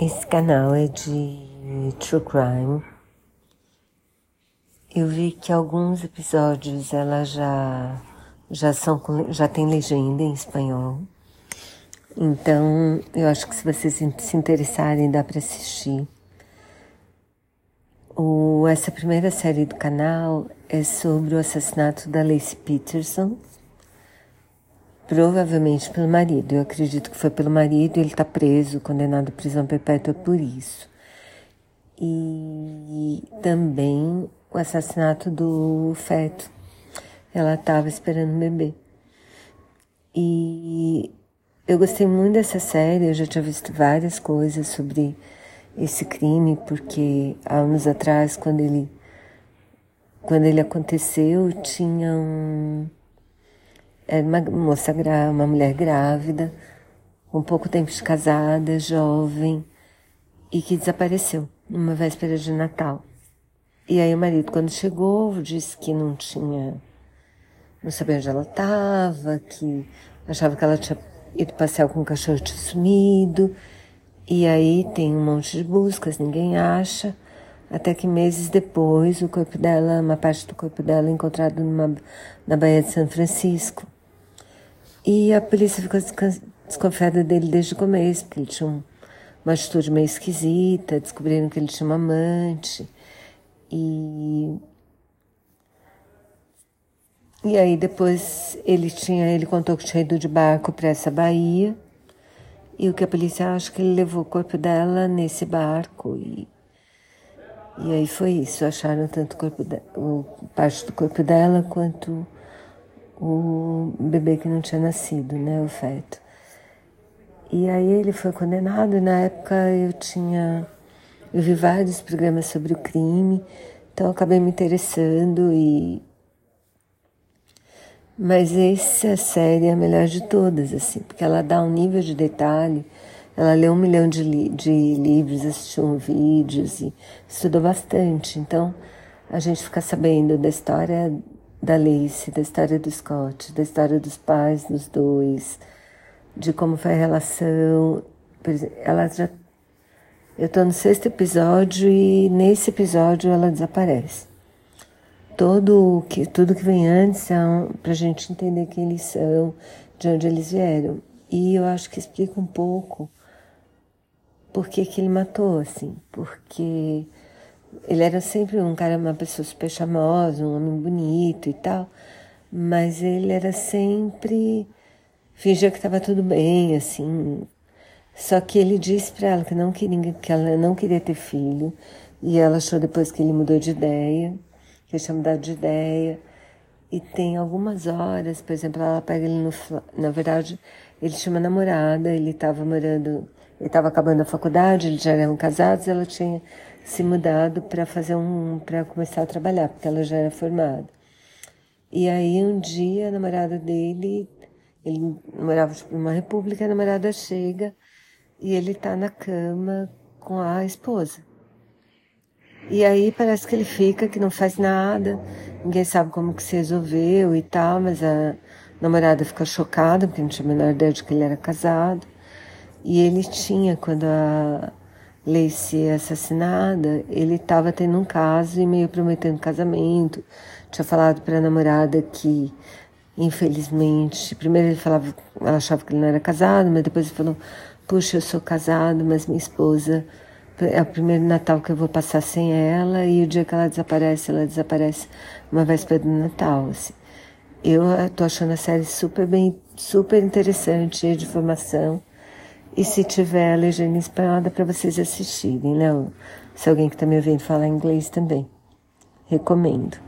Esse canal é de True Crime. Eu vi que alguns episódios ela já já são já tem legenda em espanhol. Então, eu acho que se vocês se interessarem, dá para assistir. O, essa primeira série do canal é sobre o assassinato da Lacey Peterson, Provavelmente pelo marido. Eu acredito que foi pelo marido e ele está preso, condenado à prisão perpétua por isso. E também o assassinato do feto. Ela estava esperando um bebê. E eu gostei muito dessa série, eu já tinha visto várias coisas sobre esse crime, porque há anos atrás, quando ele, quando ele aconteceu, tinha um era uma moça, uma mulher grávida, com pouco tempo de casada, jovem, e que desapareceu numa véspera de Natal. E aí o marido, quando chegou, disse que não tinha, não sabia onde ela estava, que achava que ela tinha ido passear com o cachorro tinha sumido. E aí tem um monte de buscas, ninguém acha. Até que meses depois, o corpo dela, uma parte do corpo dela, é encontrado numa, na Baía de São Francisco. E a polícia ficou desconfiada dele desde o começo, porque ele tinha um, uma atitude meio esquisita, descobriram que ele tinha uma amante. E e aí depois ele tinha, ele contou que tinha ido de barco para essa baía. E o que a polícia acha que ele levou o corpo dela nesse barco e e aí foi isso, acharam tanto o corpo de, o parte do corpo dela quanto o bebê que não tinha nascido, né, o feto. E aí ele foi condenado e na época eu tinha eu vi vários programas sobre o crime, então acabei me interessando e mas essa série é a melhor de todas, assim, porque ela dá um nível de detalhe. Ela leu um milhão de, li de livros, assistiu vídeos e estudou bastante. Então, a gente fica sabendo da história da Alice, da história do Scott, da história dos pais dos dois, de como foi a relação. Ela já. Eu estou no sexto episódio e nesse episódio ela desaparece. Todo que, tudo que vem antes é para a gente entender quem eles são, de onde eles vieram. E eu acho que explica um pouco por que, que ele matou, assim, porque ele era sempre um cara, uma pessoa super charmosa, um homem bonito e tal, mas ele era sempre fingia que estava tudo bem, assim. Só que ele disse para ela que não queria, que ela não queria ter filho, e ela achou depois que ele mudou de ideia, que ele tinha mudado de ideia. E tem algumas horas, por exemplo, ela pega ele no. Na verdade, ele tinha uma namorada, ele estava morando, ele estava acabando a faculdade, eles já eram casados, ela tinha se mudado para fazer um para começar a trabalhar, porque ela já era formada. E aí um dia a namorada dele, ele morava tipo, numa república, a namorada chega e ele tá na cama com a esposa. E aí parece que ele fica, que não faz nada, ninguém sabe como que se resolveu e tal, mas a namorada fica chocada, porque não tinha a menor ideia de que ele era casado. E ele tinha, quando a, Lacey assassinada, ele estava tendo um caso e meio prometendo casamento. Tinha falado para a namorada que, infelizmente, primeiro ele falava, ela achava que ele não era casado, mas depois ele falou: Puxa, eu sou casado, mas minha esposa é o primeiro Natal que eu vou passar sem ela e o dia que ela desaparece, ela desaparece uma véspera do Natal. Assim. Eu estou achando a série super bem, super interessante, de informação. E se tiver a legenda em espanhol, dá para vocês assistirem, né? Se alguém que está me ouvindo falar inglês também. Recomendo.